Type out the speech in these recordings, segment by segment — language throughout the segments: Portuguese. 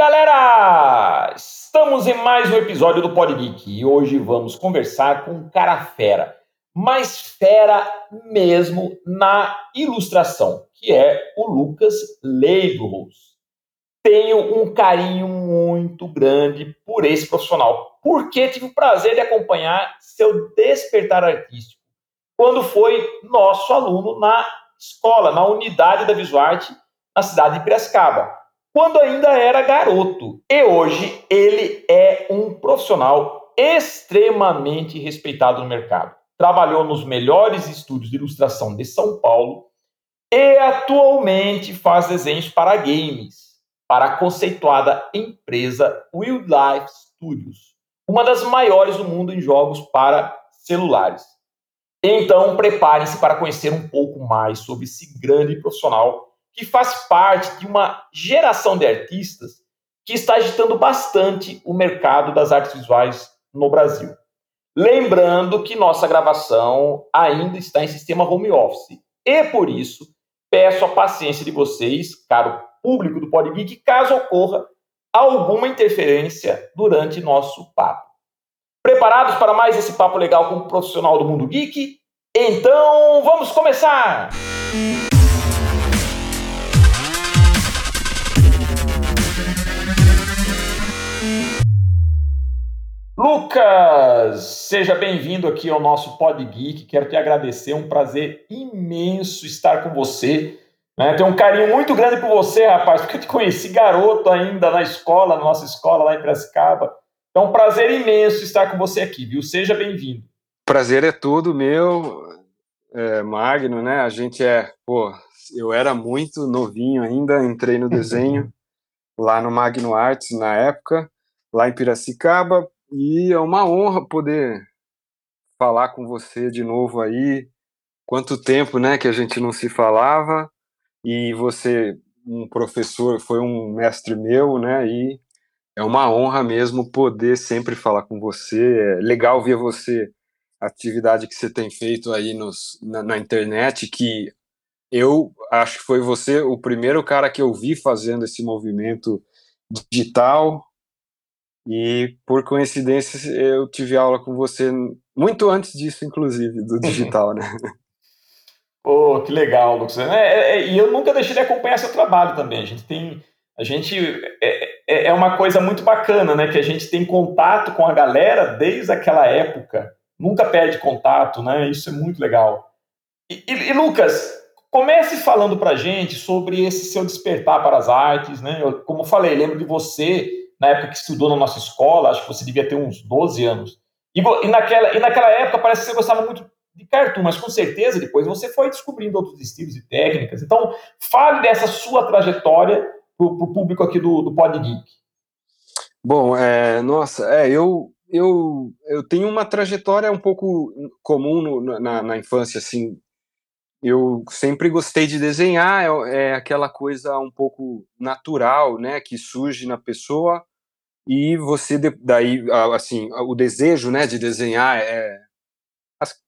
Galera, estamos em mais um episódio do Pod Geek e hoje vamos conversar com um cara fera, mais fera mesmo na ilustração, que é o Lucas Leibros. Tenho um carinho muito grande por esse profissional, porque tive o prazer de acompanhar seu despertar artístico quando foi nosso aluno na escola, na unidade da Visuarte, na cidade de Piracicaba quando ainda era garoto. E hoje ele é um profissional extremamente respeitado no mercado. Trabalhou nos melhores estúdios de ilustração de São Paulo e atualmente faz desenhos para games, para a conceituada empresa Wildlife Studios, uma das maiores do mundo em jogos para celulares. Então, preparem-se para conhecer um pouco mais sobre esse grande profissional que faz parte de uma geração de artistas que está agitando bastante o mercado das artes visuais no Brasil. Lembrando que nossa gravação ainda está em sistema home office e por isso peço a paciência de vocês, caro público do Podgeek, caso ocorra alguma interferência durante nosso papo. Preparados para mais esse papo legal com um profissional do mundo geek? Então, vamos começar! Lucas, seja bem-vindo aqui ao nosso Pod Geek. Quero te agradecer, um prazer imenso estar com você. Né? Tenho um carinho muito grande por você, rapaz, porque eu te conheci garoto ainda na escola, na nossa escola lá em Piracicaba. Então, um prazer imenso estar com você aqui, viu? Seja bem-vindo. Prazer é todo meu, é, Magno, né? A gente é, pô, eu era muito novinho ainda, entrei no desenho lá no Magno Arts na época, lá em Piracicaba, e é uma honra poder falar com você de novo aí. Quanto tempo, né, que a gente não se falava e você, um professor, foi um mestre meu, né, e é uma honra mesmo poder sempre falar com você. É legal ver você, a atividade que você tem feito aí nos, na, na internet, que eu acho que foi você o primeiro cara que eu vi fazendo esse movimento digital, e por coincidência eu tive aula com você muito antes disso, inclusive, do digital, né? Pô, que legal, Lucas. É, é, é, e eu nunca deixei de acompanhar seu trabalho também. A gente tem. A gente. É, é, é uma coisa muito bacana, né? Que a gente tem contato com a galera desde aquela época. Nunca perde contato, né? Isso é muito legal. E, e, e Lucas, comece falando pra gente sobre esse seu despertar para as artes, né? Eu, como eu falei, lembro de você na época que estudou na nossa escola, acho que você devia ter uns 12 anos. E, e, naquela, e naquela época parece que você gostava muito de cartoon, mas com certeza depois você foi descobrindo outros estilos e técnicas. Então, fale dessa sua trajetória para o público aqui do, do Pod Geek. Bom, é, nossa, é, eu, eu, eu tenho uma trajetória um pouco comum no, na, na infância, assim, eu sempre gostei de desenhar, é, é, aquela coisa um pouco natural, né, que surge na pessoa e você daí assim o desejo né de desenhar é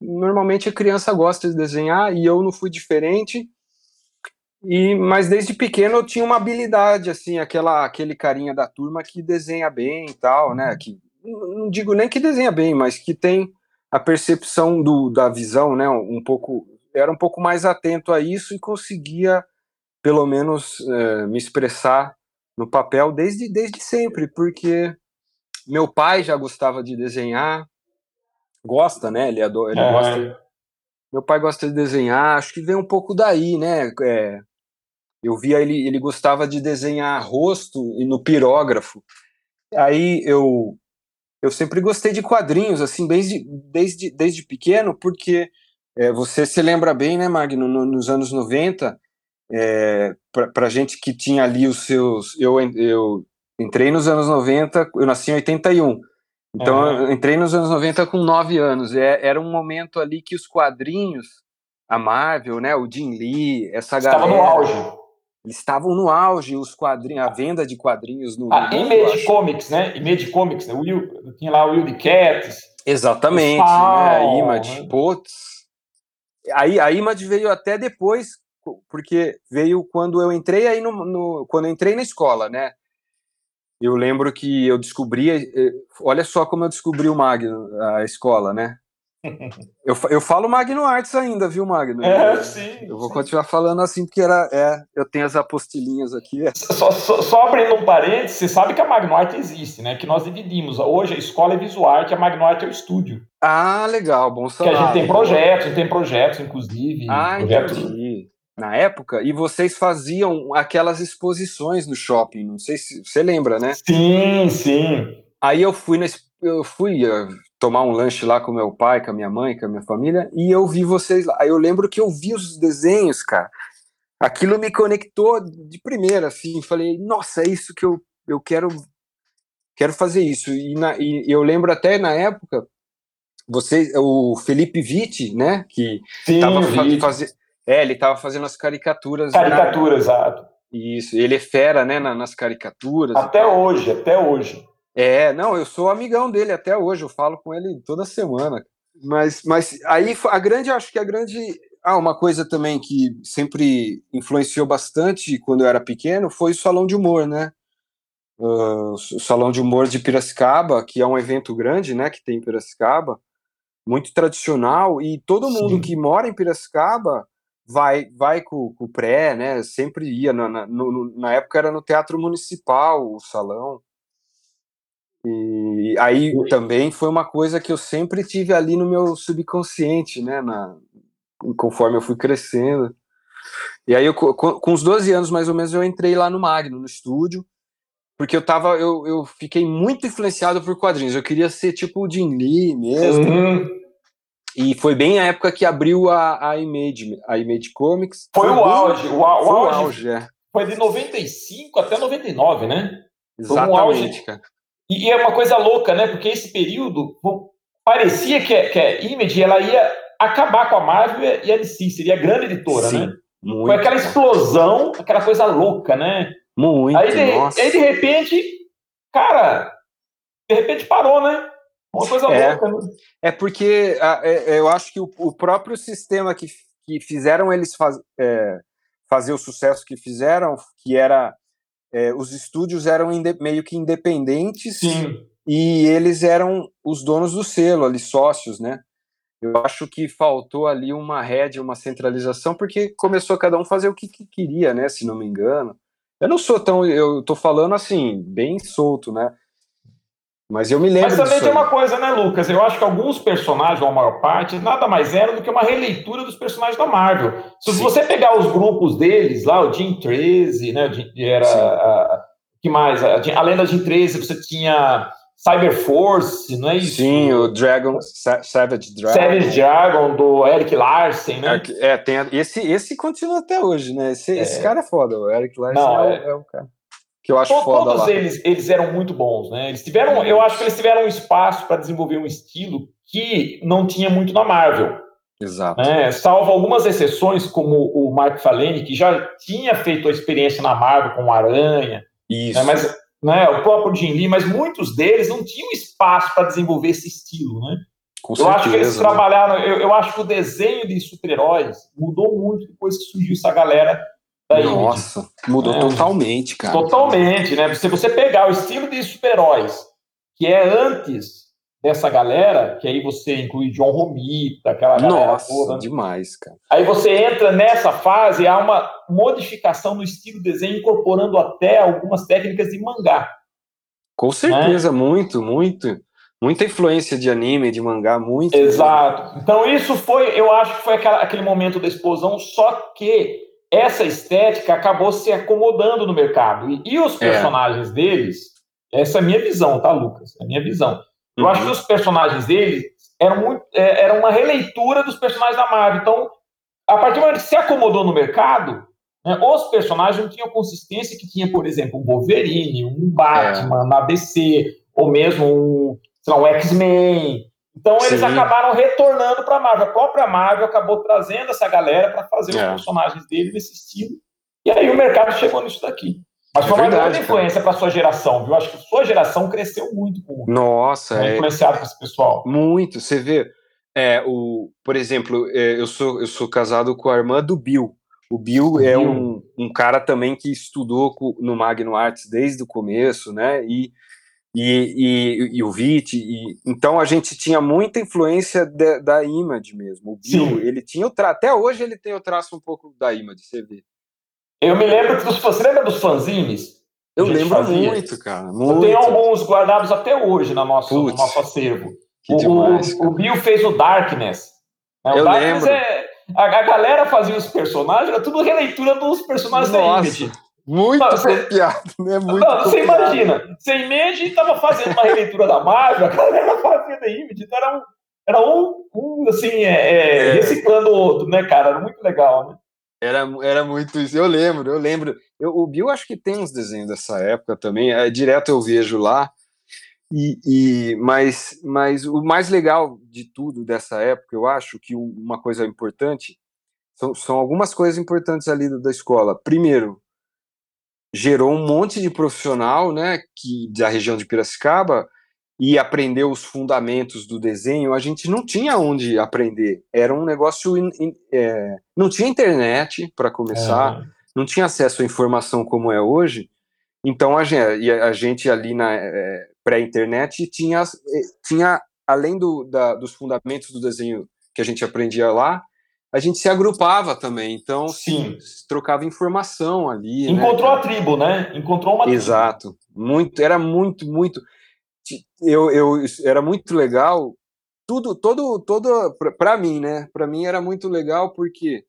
normalmente a criança gosta de desenhar e eu não fui diferente e mas desde pequeno eu tinha uma habilidade assim aquela aquele carinha da turma que desenha bem e tal né uhum. que não digo nem que desenha bem mas que tem a percepção do, da visão né um pouco era um pouco mais atento a isso e conseguia pelo menos é, me expressar no papel desde, desde sempre, porque meu pai já gostava de desenhar, gosta, né? Ele, adora, ele é. gosta. Meu pai gosta de desenhar, acho que vem um pouco daí, né? É, eu via ele, ele gostava de desenhar rosto e no pirógrafo. Aí eu eu sempre gostei de quadrinhos, assim, desde, desde, desde pequeno, porque é, você se lembra bem, né, Magno, no, nos anos 90, é, para gente que tinha ali os seus. Eu, eu entrei nos anos 90, eu nasci em 81. Então, uhum. eu entrei nos anos 90 com 9 anos. É, era um momento ali que os quadrinhos, a Marvel, né, o Jim Lee, essa Estava galera. no auge. Estavam no auge, os quadrinhos, a venda de quadrinhos no. A Image Comics, né? Image Comics, né? Will, tinha lá o Will de Cats. Exatamente, né? A Image, né? putz. Aí a Image veio até depois, porque veio quando eu entrei aí no, no, quando eu entrei na escola, né? eu lembro que eu descobri, eh, olha só como eu descobri o Magno, a escola, né? Eu, eu falo Magno Arts ainda, viu, Magno? É, eu, sim. Eu vou sim. continuar falando assim, porque era, é, eu tenho as apostilinhas aqui. É. Só, só, só, abrindo um parênteses, você sabe que a Magno Art existe, né? Que nós dividimos. Hoje a escola é visual art, a Magno Art é o estúdio. Ah, legal, bom saber. Que a gente tem projetos, tem projetos, inclusive. Ah, projetos... entendi. Na época, e vocês faziam aquelas exposições no shopping, não sei se você lembra, né? Sim, sim. Aí eu fui, na, eu fui uh, tomar um lanche lá com meu pai, com a minha mãe, com a minha família, e eu vi vocês lá. Aí eu lembro que eu vi os desenhos, cara. Aquilo me conectou de primeira, assim. Falei, nossa, é isso que eu, eu quero quero fazer isso. E, na, e eu lembro até na época, você, o Felipe Vitti, né, que estava fazendo. É, ele estava fazendo as caricaturas. Caricaturas, na... exato. Isso, ele é fera, né, nas caricaturas. Até hoje, até hoje. É, não, eu sou amigão dele até hoje, eu falo com ele toda semana. Mas, mas aí a grande, acho que a grande. Ah, uma coisa também que sempre influenciou bastante quando eu era pequeno foi o Salão de Humor, né? Uh, o Salão de Humor de Piracicaba, que é um evento grande, né, que tem em Piracicaba, muito tradicional, e todo mundo Sim. que mora em Piracicaba vai vai com, com o pré, né? Sempre ia. Na, na, no, na época era no Teatro Municipal, o salão. E aí também foi uma coisa que eu sempre tive ali no meu subconsciente, né? Na, conforme eu fui crescendo. E aí, eu, com, com uns 12 anos mais ou menos, eu entrei lá no Magno, no estúdio, porque eu tava, eu, eu fiquei muito influenciado por quadrinhos. Eu queria ser tipo o Jim Lee mesmo. Uhum. E foi bem a época que abriu a, a Image, a Image Comics. Foi, foi o auge, o, o, auge, auge é. Foi de 95 até 99, né? Exatamente, um auge. cara. E, e, é uma coisa louca, né? Porque esse período bom, parecia que, que a Image ela ia acabar com a Marvel e a DC, seria a grande editora, Sim, né? Muito. Foi aquela explosão, aquela coisa louca, né? Muito, aí de, aí de repente, cara, de repente parou, né? Uma coisa é, louca. Né? É porque é, eu acho que o, o, próprio sistema que, que fizeram eles faz, é, fazer o sucesso que fizeram, que era é, os estúdios eram meio que independentes Sim. e eles eram os donos do selo ali, sócios, né? Eu acho que faltou ali uma rédea, uma centralização, porque começou cada um fazer o que, que queria, né? Se não me engano. Eu não sou tão. Eu tô falando assim, bem solto, né? Mas eu me lembro. Mas também tem uma coisa, né, Lucas? Eu acho que alguns personagens, ou a maior parte, nada mais eram do que uma releitura dos personagens da Marvel. Se Sim. você pegar os grupos deles, lá, o Jim 13, né? Era. A, que mais? Além da Jim 13, você tinha Cyber Force, não é isso? Sim, o Dragon, Savage Dragon. Savage Dragon, do Eric Larsen, né? É, tem, esse, esse continua até hoje, né? Esse, é. esse cara é foda, o Eric Larsen não, é, é, é o cara que eu acho foda Todos lá. eles, eles eram muito bons, né? Eles tiveram, eu acho que eles tiveram um espaço para desenvolver um estilo que não tinha muito na Marvel. Exato. Né? Salvo algumas exceções, como o Mark Falene, que já tinha feito a experiência na Marvel com o Aranha. Isso. Né? Mas né, o próprio Jim Lee, mas muitos deles não tinham espaço para desenvolver esse estilo, né? Com eu certeza, acho que eles né? trabalharam. Eu, eu, acho que o desenho de super-heróis mudou muito depois que surgiu essa galera nossa, mudou é, totalmente, cara. Totalmente, né? Se você pegar o estilo de super-heróis, que é antes dessa galera, que aí você inclui John Romita, aquela galera Nossa, toda. Né? demais, cara. Aí você entra nessa fase, há uma modificação no estilo de desenho, incorporando até algumas técnicas de mangá. Com certeza, né? muito, muito. Muita influência de anime, de mangá, muito. Exato. Então isso foi, eu acho que foi aquela, aquele momento da explosão, só que essa estética acabou se acomodando no mercado. E, e os é. personagens é. deles, essa é a minha visão, tá, Lucas? É a minha visão. Eu uhum. acho que os personagens deles eram, muito, é, eram uma releitura dos personagens da Marvel. Então, a partir do momento que se acomodou no mercado, né, os personagens não tinham consistência que tinha, por exemplo, um Wolverine, um Batman é. na DC, ou mesmo um, um X-Men, então eles Sim. acabaram retornando para a Marvel. A própria Marvel acabou trazendo essa galera para fazer é. os personagens dele nesse estilo. E aí o mercado chegou nisso daqui. Mas é foi uma grande influência para sua geração, viu? Acho que sua geração cresceu muito com Nossa, né, é influenciado por esse pessoal. Muito. Você vê, é, o, por exemplo, é, eu sou eu sou casado com a irmã do Bill. O Bill, é Um, um cara também que estudou no Magno Arts desde o começo, né? E, e, e, e o Vit. E, então a gente tinha muita influência de, da Image mesmo. O Bill, Sim. ele tinha o traço. Até hoje ele tem o traço um pouco da Image, você vê. Eu me lembro dos, você lembra dos fanzines? Eu lembro fazia? muito, cara. Muito. Eu tenho alguns guardados até hoje no nosso, no nosso acervo. O, demais, o, Bill fez o Darkness. Né? O eu Darkness lembro. é. A, a, galera fazia os personagens, era tudo releitura dos personagens Nossa. da Image. Muito não, copiado, né? Muito não, você imagina, você Image estava fazendo uma releitura da Marvel, a galera fazia da Image, então era um, era um, um assim, é, é, é. reciclando o outro, né, cara? Era muito legal, né? Era, era muito isso. Eu lembro, eu lembro. Eu, o Bill acho que tem uns desenhos dessa época também. É, direto eu vejo lá. E, e mas, mas o mais legal de tudo dessa época, eu acho que uma coisa importante são, são algumas coisas importantes ali da escola. Primeiro, gerou um monte de profissional, né, que da região de Piracicaba e aprender os fundamentos do desenho, a gente não tinha onde aprender. Era um negócio. In, in, é, não tinha internet, para começar, é. não tinha acesso à informação como é hoje. Então a gente, a gente ali na é, pré-internet tinha, é, tinha, além do, da, dos fundamentos do desenho que a gente aprendia lá, a gente se agrupava também. Então, sim, trocava informação ali. Né? Encontrou né? a tribo, né? Encontrou uma Exato. Muito, era muito, muito eu, eu era muito legal tudo todo todo para mim né para mim era muito legal porque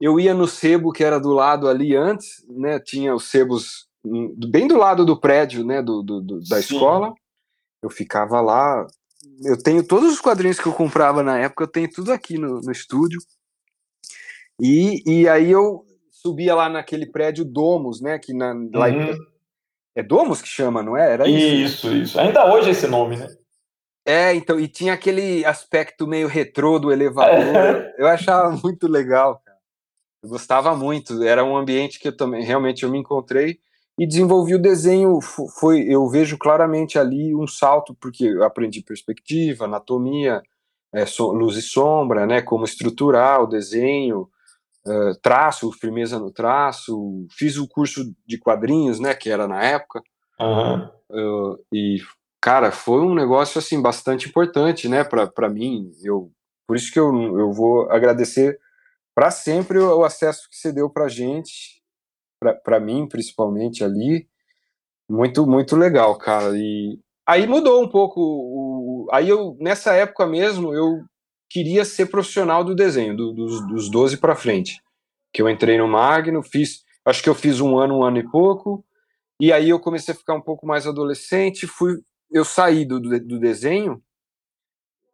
eu ia no sebo que era do lado ali antes né tinha os sebos bem do lado do prédio né do, do, do da Sim. escola eu ficava lá eu tenho todos os quadrinhos que eu comprava na época eu tenho tudo aqui no, no estúdio e, e aí eu subia lá naquele prédio Domus né que na, lá uhum. É Domus que chama, não é? Era isso. Isso, isso. Ainda hoje é esse nome, né? É, então, e tinha aquele aspecto meio retrô do elevador. É. Eu achava muito legal, cara. Eu gostava muito. Era um ambiente que eu também realmente eu me encontrei e desenvolvi o desenho. Foi, eu vejo claramente ali um salto porque eu aprendi perspectiva, anatomia, é, so, luz e sombra, né? Como estruturar o desenho, uh, traço, firmeza no traço, fiz o curso de quadrinhos, né, que era na época, uhum. uh, e, cara, foi um negócio, assim, bastante importante, né, para mim, eu, por isso que eu, eu vou agradecer para sempre o, o, acesso que você deu pra gente, para mim, principalmente, ali, muito, muito legal, cara, e aí mudou um pouco, o, aí eu, nessa época mesmo, eu queria ser profissional do desenho, do, dos, dos 12 para frente. Que eu entrei no Magno, fiz, acho que eu fiz um ano, um ano e pouco, e aí eu comecei a ficar um pouco mais adolescente, fui, eu saí do, do, desenho,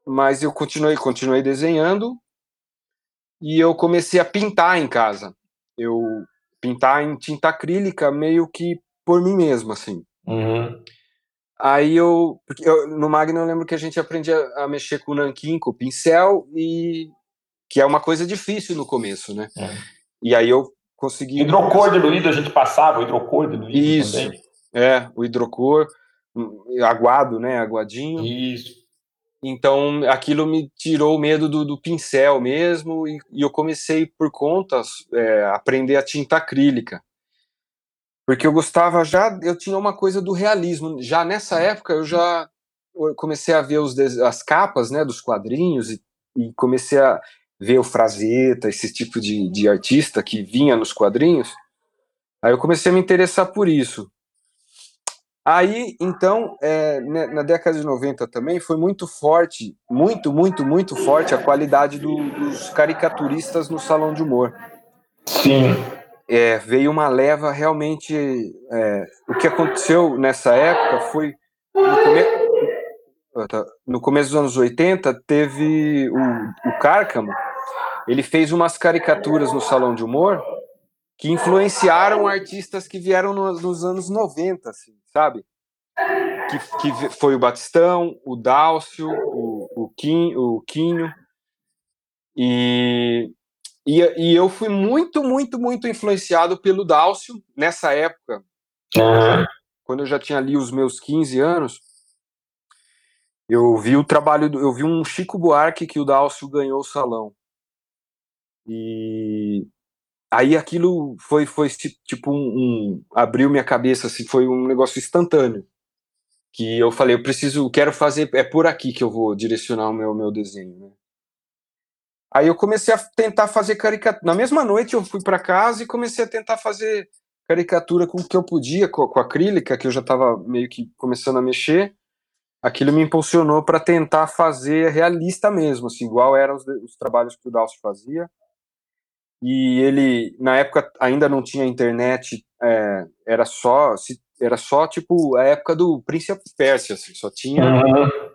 mas eu continuei, continuei desenhando, e eu comecei a pintar em casa. Eu pintar em tinta acrílica meio que por mim mesmo, assim. Uhum. Aí eu, eu, no Magno eu lembro que a gente aprendia a mexer com o nanquim, com o pincel, e que é uma coisa difícil no começo, né? É. E aí eu consegui. Hidrocor diluído, a gente passava o hidrocor diluído Isso, também. É, o hidrocor, aguado, né? Aguadinho. Isso. Então aquilo me tirou o medo do, do pincel mesmo, e, e, eu comecei por conta é, aprender a tinta acrílica porque eu gostava já, eu tinha uma coisa do realismo. Já nessa época eu já comecei a ver os, as capas, né, dos quadrinhos e, e comecei a ver o Frazetta, esse tipo de, de artista que vinha nos quadrinhos. Aí eu comecei a me interessar por isso. Aí, então, é, né, na década de 90 também foi muito forte, muito, muito, muito forte a qualidade do, dos caricaturistas no salão de humor. Sim é, veio uma leva realmente. É, o que aconteceu nessa época foi. No, come... No começo dos anos 80, teve o, o Cárcamo, ele fez umas caricaturas no Salão de Humor que influenciaram artistas que vieram nos, nos anos 90, assim, sabe? Que, que foi o Batistão, o Dálcio, o, o, Kim, o Quinho. E e, e eu fui muito, muito, muito influenciado pelo Dálcio nessa época. Uhum. Quando eu já tinha ali os meus 15 anos, eu vi o trabalho, do, eu vi um Chico Buarque que o Dálcio ganhou o salão. E, aí aquilo foi, foi tipo um, um, abriu minha cabeça, assim, foi um negócio instantâneo. Que eu falei, eu preciso, quero fazer, é por aqui que eu vou direcionar o meu, meu desenho, né? Aí eu comecei a tentar fazer caricatura. Na mesma noite eu fui para casa e comecei a tentar fazer caricatura com o que eu podia, com, com acrílica, que eu já estava meio que começando a mexer. Aquilo me impulsionou para tentar fazer realista mesmo, assim, igual eram os, os trabalhos que o Dalcio fazia. E ele, na época, ainda não tinha internet, é, era só, era só tipo a época do Príncipe Pérsia, assim, só tinha. Uhum.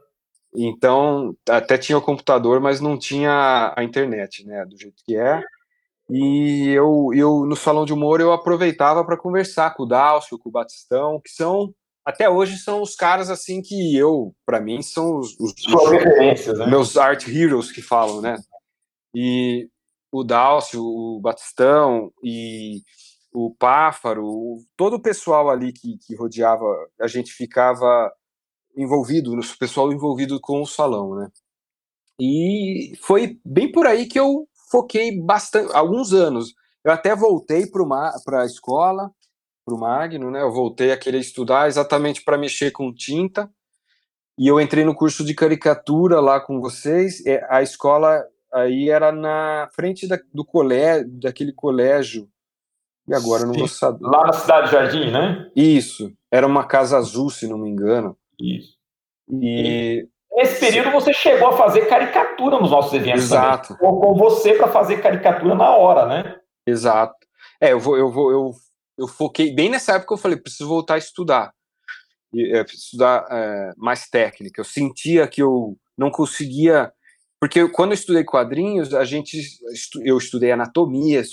Então, até tinha o computador, mas não tinha a internet, né, do jeito que é. E eu, eu no salão de humor eu aproveitava para conversar com o Dalcio, com o Batistão, que são até hoje são os caras assim que eu, para mim, são os, os, os né? meus art heroes que falam, né? E o Dalcio, o Batistão e o Páfaro, todo o pessoal ali que, que rodeava, a gente ficava envolvido, o pessoal envolvido com o salão, né? E foi bem por aí que eu foquei bastante, alguns anos. Eu até voltei para a escola, para o Magno, né? Eu voltei a querer estudar exatamente para mexer com tinta. E eu entrei no curso de caricatura lá com vocês. A escola aí era na frente da, do colégio, daquele colégio. E agora não vou saber. Lá na Cidade Jardim, né? Isso. Era uma casa azul, se não me engano. Isso. E Nesse período você chegou a fazer caricatura nos nossos eventos. Exato. Ou com você para fazer caricatura na hora, né? Exato. É, eu vou, eu vou, eu, eu foquei bem nessa época. Eu falei, preciso voltar a estudar, e, é, estudar é, mais técnica. Eu sentia que eu não conseguia, porque quando eu estudei quadrinhos, a gente, eu estudei anatomia,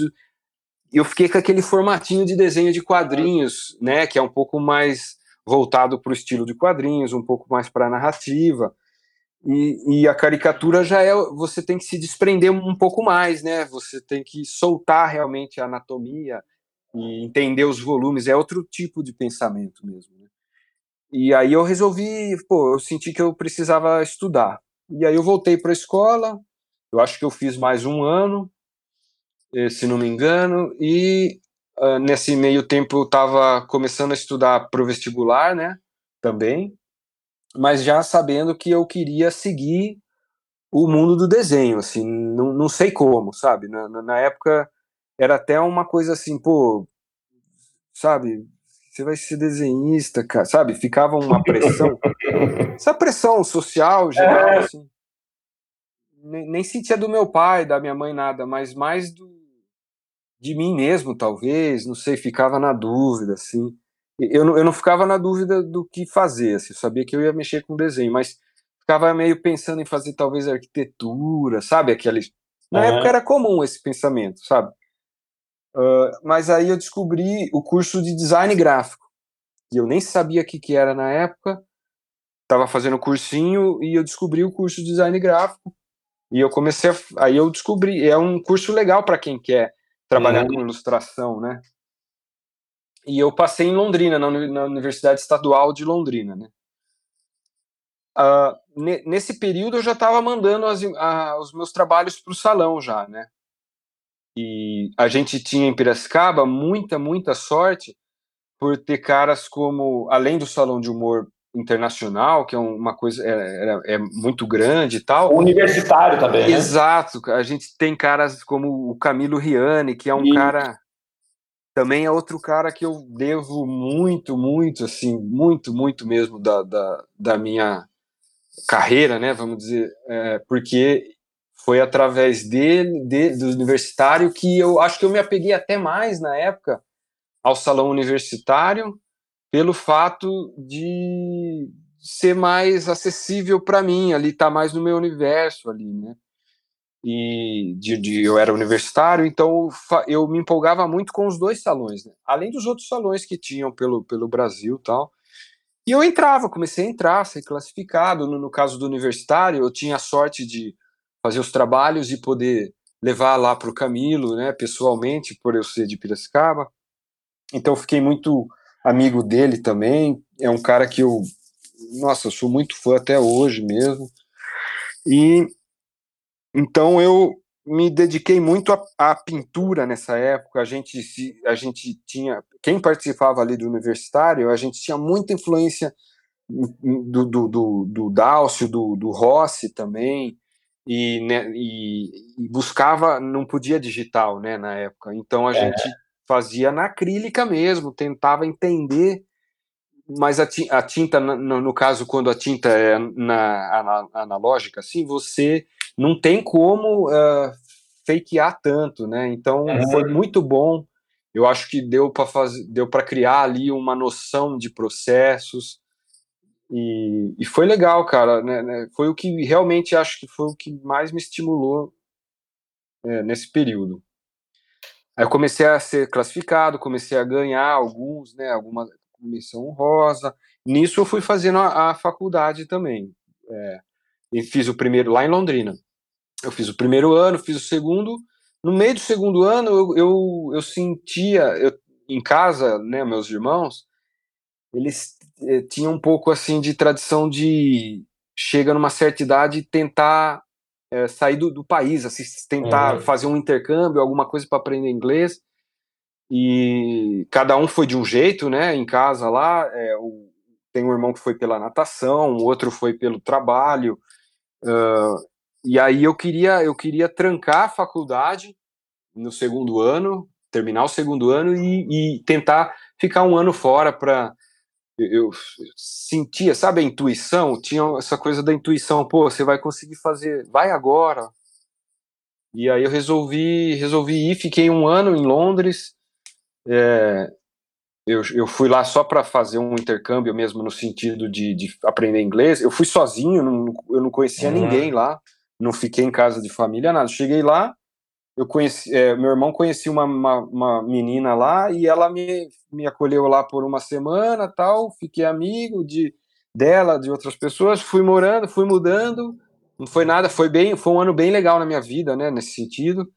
eu fiquei com aquele formatinho de desenho de quadrinhos, né, que é um pouco mais voltado para o estilo de quadrinhos, um pouco mais para a narrativa. E, e, a caricatura já é. Você tem que se desprender um pouco mais, né? Você tem que soltar realmente a anatomia e entender os volumes. É outro tipo de pensamento mesmo. Né? E aí eu resolvi, pô, eu senti que eu precisava estudar. E aí eu voltei para a escola. Eu acho que eu fiz mais um ano, eh, se não me engano. E uh, nesse meio tempo eu estava começando a estudar para o vestibular, né? Também mas já sabendo que eu queria seguir o mundo do desenho, assim, não, não sei como, sabe? Na, na época era até uma coisa assim, pô, sabe? Você vai ser desenhista, cara, sabe? Ficava uma pressão, essa pressão social geral, é. assim. Nem, nem sentia do meu pai, da minha mãe, nada, mas mais do, de mim mesmo, talvez, não sei, ficava na dúvida, assim eu não, eu não ficava na dúvida do que fazer, assim, eu sabia que eu ia mexer com desenho, mas ficava meio pensando em fazer talvez arquitetura, sabe? Aqueles... Na é. época era comum esse pensamento, sabe? Uh, mas aí eu descobri o curso de design gráfico, e eu nem sabia o que, que era na época, estava fazendo cursinho e eu descobri o curso de design gráfico, e eu comecei a... Aí eu descobri, é um curso legal para quem quer trabalhar uhum. com ilustração, né? e eu passei em Londrina, na, na Universidade Estadual de Londrina, né? Uh, nesse período eu já estava mandando as, a, os meus trabalhos para o salão já, né? E a gente tinha em Piracicaba muita, muita sorte por ter caras como, além do salão de humor internacional, que é uma coisa é, é, é muito grande e tal. universitário também. Né? Exato. A gente tem caras como o Camilo Riani, que é um e... cara também é outro cara que eu devo muito, muito, assim, muito, muito mesmo da, da, da minha carreira, né, vamos dizer, é, porque foi através dele, de, do universitário, que eu acho que eu me apeguei até mais na época ao salão universitário, pelo fato de ser mais acessível para mim, ali tá mais no meu universo ali, né? e de, de, eu era universitário, então eu me empolgava muito com os dois salões, né? além dos outros salões que tinham pelo, pelo Brasil tal. E eu entrava, comecei a entrar, ser classificado. No, no caso do universitário, eu tinha a sorte de fazer os trabalhos e poder levar lá para o Camilo, né, pessoalmente, por eu ser de Piracicaba. Então fiquei muito amigo dele também. É um cara que eu, nossa, eu sou muito fã até hoje mesmo. E então eu me dediquei muito à, pintura nessa época. A gente, a gente tinha, quem participava ali do universitário, a gente tinha muita influência do, do, do, do Dálcio, do, do Rossi também, e, né, e, e, buscava, não podia digital, né, na época. Então a é. gente fazia na acrílica mesmo, tentava entender mas a, tinta, no, no, caso, quando a tinta é na, analógica, assim, você não tem como uh, fakear tanto, né? Então uhum. foi muito bom. Eu acho que deu para fazer, deu para criar ali uma noção de processos e, e foi legal, cara. Né, né? Foi o que realmente acho que foi o que mais me estimulou é, nesse período. Aí eu comecei a ser classificado, comecei a ganhar alguns, né? Alguma missão honrosa. Nisso eu fui fazendo a, a faculdade também. É, e fiz o primeiro lá em Londrina. Eu fiz o primeiro ano, fiz o segundo. No meio do segundo ano, eu, eu, eu sentia, eu, em casa, né, meus irmãos, eles eh, tinham um pouco assim de tradição de chega numa certa idade tentar é, sair do, do, país, assim, tentar uhum. fazer um intercâmbio, alguma coisa para aprender inglês. E cada um foi de um jeito, né? Em casa lá, é, o, tem um irmão que foi pela natação, o outro foi pelo trabalho. Uh, e aí eu queria, eu queria trancar a faculdade no segundo ano, terminar o segundo ano e, e tentar ficar um ano fora para eu, sentia, sabe, a intuição, tinha essa coisa da intuição, pô, você vai conseguir fazer, vai agora. E aí eu resolvi, resolvi ir, fiquei um ano em Londres, é, eu, eu fui lá só para fazer um intercâmbio mesmo no sentido de, de aprender inglês. Eu fui sozinho, não, eu não conhecia uhum. ninguém lá, não fiquei em casa de família, nada. Cheguei lá, eu conheci, é, meu irmão conhecia uma, uma, uma, menina lá e ela me, me acolheu lá por uma semana, tal. Fiquei amigo de dela, de outras pessoas. Fui morando, fui mudando. Não foi nada, foi bem, foi um ano bem legal na minha vida, né, nesse sentido.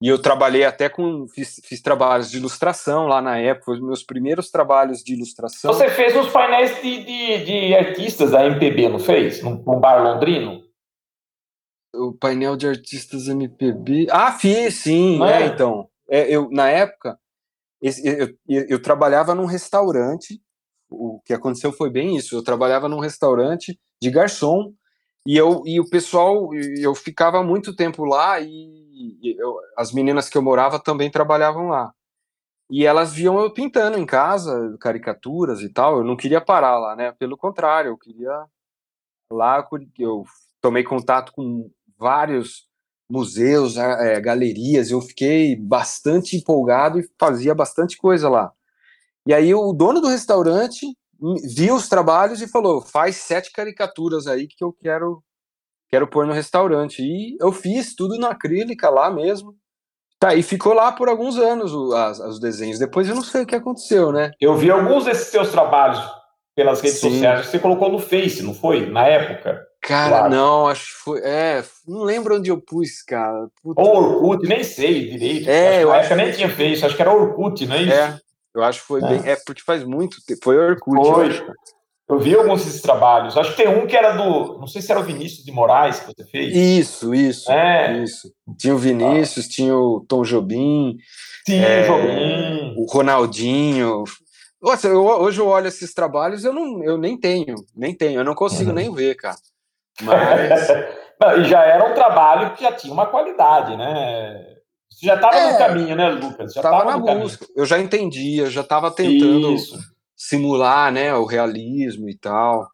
E eu trabalhei até com. Fiz, fiz trabalhos de ilustração lá na época, os meus primeiros trabalhos de ilustração. Você fez uns painéis de, de, de artistas da MPB, não fez? No, no bar londrino? O painel de artistas MPB. Ah, fiz, sim. É? é, então. É, eu, na época, eu, eu, eu trabalhava num restaurante. O que aconteceu foi bem isso. Eu trabalhava num restaurante de garçom e eu e o pessoal eu ficava muito tempo lá e eu, as meninas que eu morava também trabalhavam lá. E elas viam eu pintando em casa, caricaturas e tal. Eu não queria parar lá, né? Pelo contrário, eu queria lá eu tomei contato com vários museus, é, galerias. Eu fiquei bastante empolgado e fazia bastante coisa lá. E aí o dono do restaurante viu os trabalhos e falou: faz sete caricaturas aí que eu quero quero pôr no restaurante. E eu fiz tudo na acrílica lá mesmo. Tá, e ficou lá por alguns anos as, os desenhos. Depois eu não sei o que aconteceu, né? Eu vi alguns desses seus trabalhos pelas redes Sim. sociais que você colocou no Face, não foi? Na época? Cara, claro. não, acho que foi. É, não lembro onde eu pus, cara. Puta. Ou Orkut, nem sei direito. É, acho eu acho que nem tinha Face, acho que era Orkut, não é isso? É, eu acho que foi é. bem. É, porque faz muito tempo. Foi Orkut, foi. eu. Eu vi alguns desses trabalhos. Acho que tem um que era do. Não sei se era o Vinícius de Moraes que você fez. Isso, isso. É. Isso. Tinha o Vinícius, ah. tinha o Tom Jobim. Sim, é, Jobim. O Ronaldinho. Nossa, eu, hoje eu olho esses trabalhos, eu, não, eu nem tenho, nem tenho, eu não consigo uhum. nem ver, cara. Mas. não, e já era um trabalho que já tinha uma qualidade, né? Você já estava é, no caminho, né, Lucas? Já estava na busca. Caminho. Eu já entendia, já estava tentando. Isso simular, né, o realismo e tal.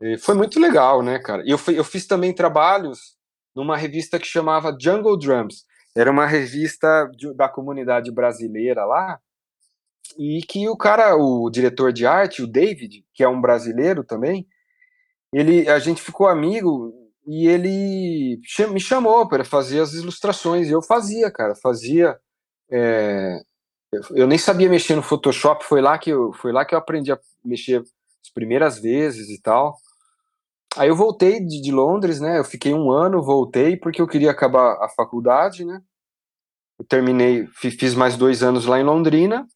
E foi muito legal, né, cara? E eu, eu fiz também trabalhos numa revista que chamava Jungle Drums. Era uma revista de, da comunidade brasileira lá, e que o cara, o diretor de arte, o David, que é um brasileiro também, ele, a gente ficou amigo e ele me chamou para fazer as ilustrações. E eu fazia, cara, fazia é, eu nem sabia mexer no Photoshop, foi lá que eu, foi lá que eu aprendi a mexer as primeiras vezes e tal. Aí eu voltei de, de Londres, né? Eu fiquei um ano, voltei porque eu queria acabar a faculdade, né? Eu terminei, fiz mais dois anos lá em Londrina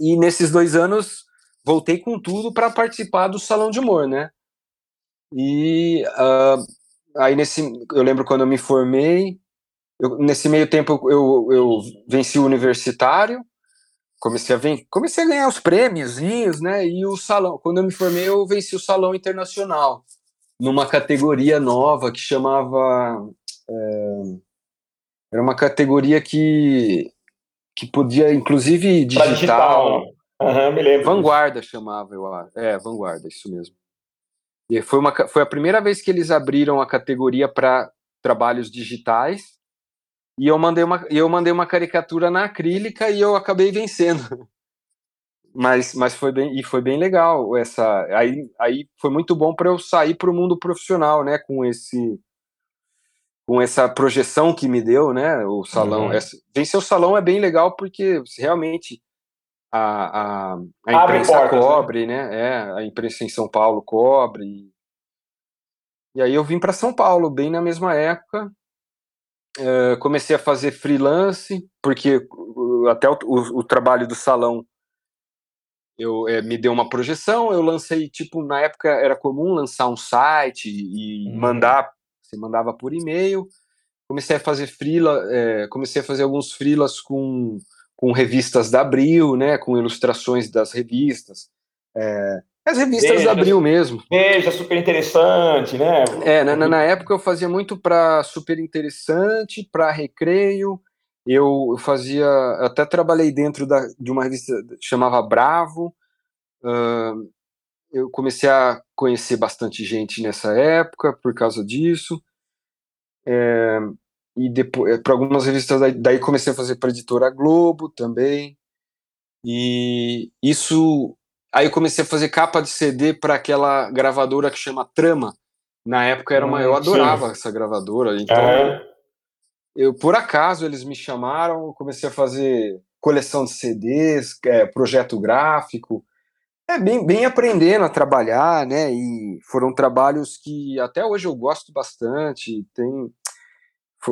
e nesses dois anos voltei com tudo para participar do Salão de Humor, né? E uh, aí nesse, eu lembro quando eu me formei, eu, nesse meio tempo eu, eu venci o universitário, comecei a, ven comecei a ganhar os prêmiozinhos, né? E o salão, quando eu me formei, eu venci o salão internacional numa categoria nova que chamava é, era uma categoria que que podia inclusive digital, digital. Uhum, me lembro vanguarda chamava eu é vanguarda isso mesmo e foi uma foi a primeira vez que eles abriram a categoria para trabalhos digitais. E eu mandei uma eu mandei uma caricatura na acrílica e eu acabei vencendo. Mas, mas foi bem e foi bem legal essa aí, aí foi muito bom para eu sair para o mundo profissional né com esse com essa projeção que me deu né o salão. Uhum. essa, vencer o salão é bem legal porque realmente a, a, a imprensa portas, né? cobre né? né é a imprensa em São Paulo cobre e aí eu vim para São Paulo bem na mesma época Uh, comecei a fazer freelance, porque até o, o, o trabalho do salão eu é, me deu uma projeção, eu lancei, tipo, na época era comum lançar um site e uhum. mandar, você mandava por e-mail, comecei a fazer freela, é, comecei a fazer alguns freelas com, com revistas da Abril, né, com ilustrações das revistas, é, as revistas Veja, da Abril mesmo. Veja, super interessante, né? É, na, na época eu fazia muito para super interessante, para recreio, eu fazia, até trabalhei dentro da, de uma revista que chamava Bravo. Uh, eu comecei a conhecer bastante gente nessa época por causa disso. É, e depois, para algumas revistas, daí, daí comecei a fazer para a editora Globo também. E isso. Aí eu comecei a fazer capa de CD para aquela gravadora que chama Trama. Na época era uma, eu hum, adorava essa gravadora. Então, é eu por acaso eles me chamaram, comecei a fazer coleção de CDs, é, projeto gráfico, é bem, bem aprendendo a trabalhar, né? E foram trabalhos que até hoje eu gosto bastante. Tem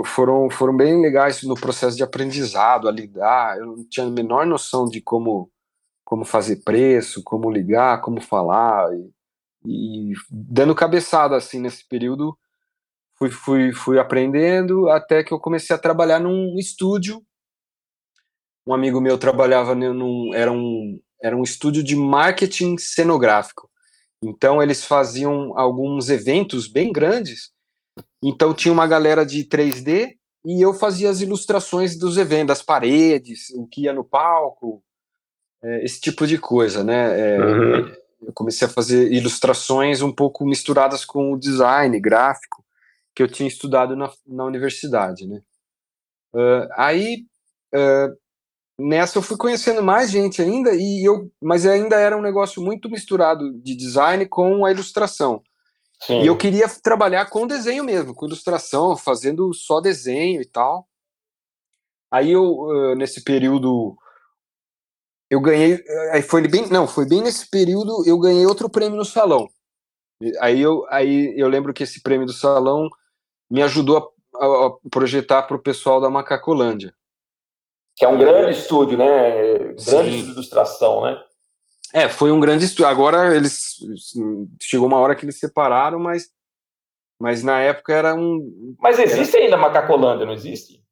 foram foram bem legais no processo de aprendizado, a lidar. Eu não tinha a menor noção de como como fazer preço, como ligar, como falar e, e dando cabeçada assim nesse período fui, fui, fui aprendendo até que eu comecei a trabalhar num estúdio. Um amigo meu trabalhava num. Era um, era um estúdio de marketing cenográfico. Então eles faziam alguns eventos bem grandes. Então tinha uma galera de 3D e eu fazia as ilustrações dos eventos, das paredes, o que ia no palco, é, esse tipo de coisa, né? É, uhum. Eu comecei a fazer ilustrações um pouco misturadas com o design gráfico que eu tinha estudado na, na universidade, né? Uh, aí uh, nessa eu fui conhecendo mais gente ainda e eu, mas ainda era um negócio muito misturado de design com a ilustração. Sim. E eu queria trabalhar com desenho mesmo, com ilustração, fazendo só desenho e tal. Aí eu nesse período eu ganhei, aí foi bem, não, foi bem nesse período eu ganhei outro prêmio no salão. Aí eu, aí eu lembro que esse prêmio do salão me ajudou a, a projetar para o pessoal da Macacolândia. Que é um grande estúdio, né? Grande Sim. estúdio de ilustração, né? É, foi um grande estúdio. Agora eles chegou uma hora que eles separaram, mas mas na época era um. Mas existe era... ainda Macacolândia, não existe?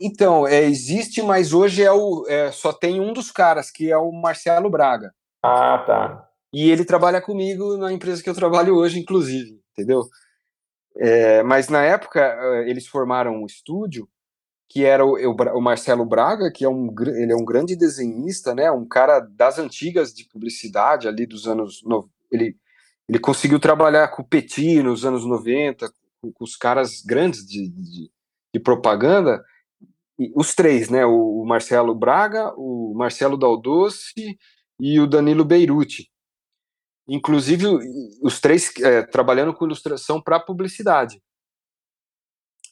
Então, é, existe, mas hoje é o é, só tem um dos caras que é o Marcelo Braga. Ah, tá. E ele trabalha comigo na empresa que eu trabalho hoje, inclusive, entendeu? É, mas na época eh, eles formaram um estúdio que era o, o, Marcelo Braga, que é um, ele é um grande desenhista, né? Um cara das antigas de publicidade ali dos anos no, ele ele conseguiu trabalhar com o Petit nos anos 90, com, com os caras grandes de, de, de propaganda, e, os três, né? O, o, Marcelo Braga, o Marcelo Daldoce e o Danilo Beirute inclusive os três é, trabalhando com ilustração para publicidade.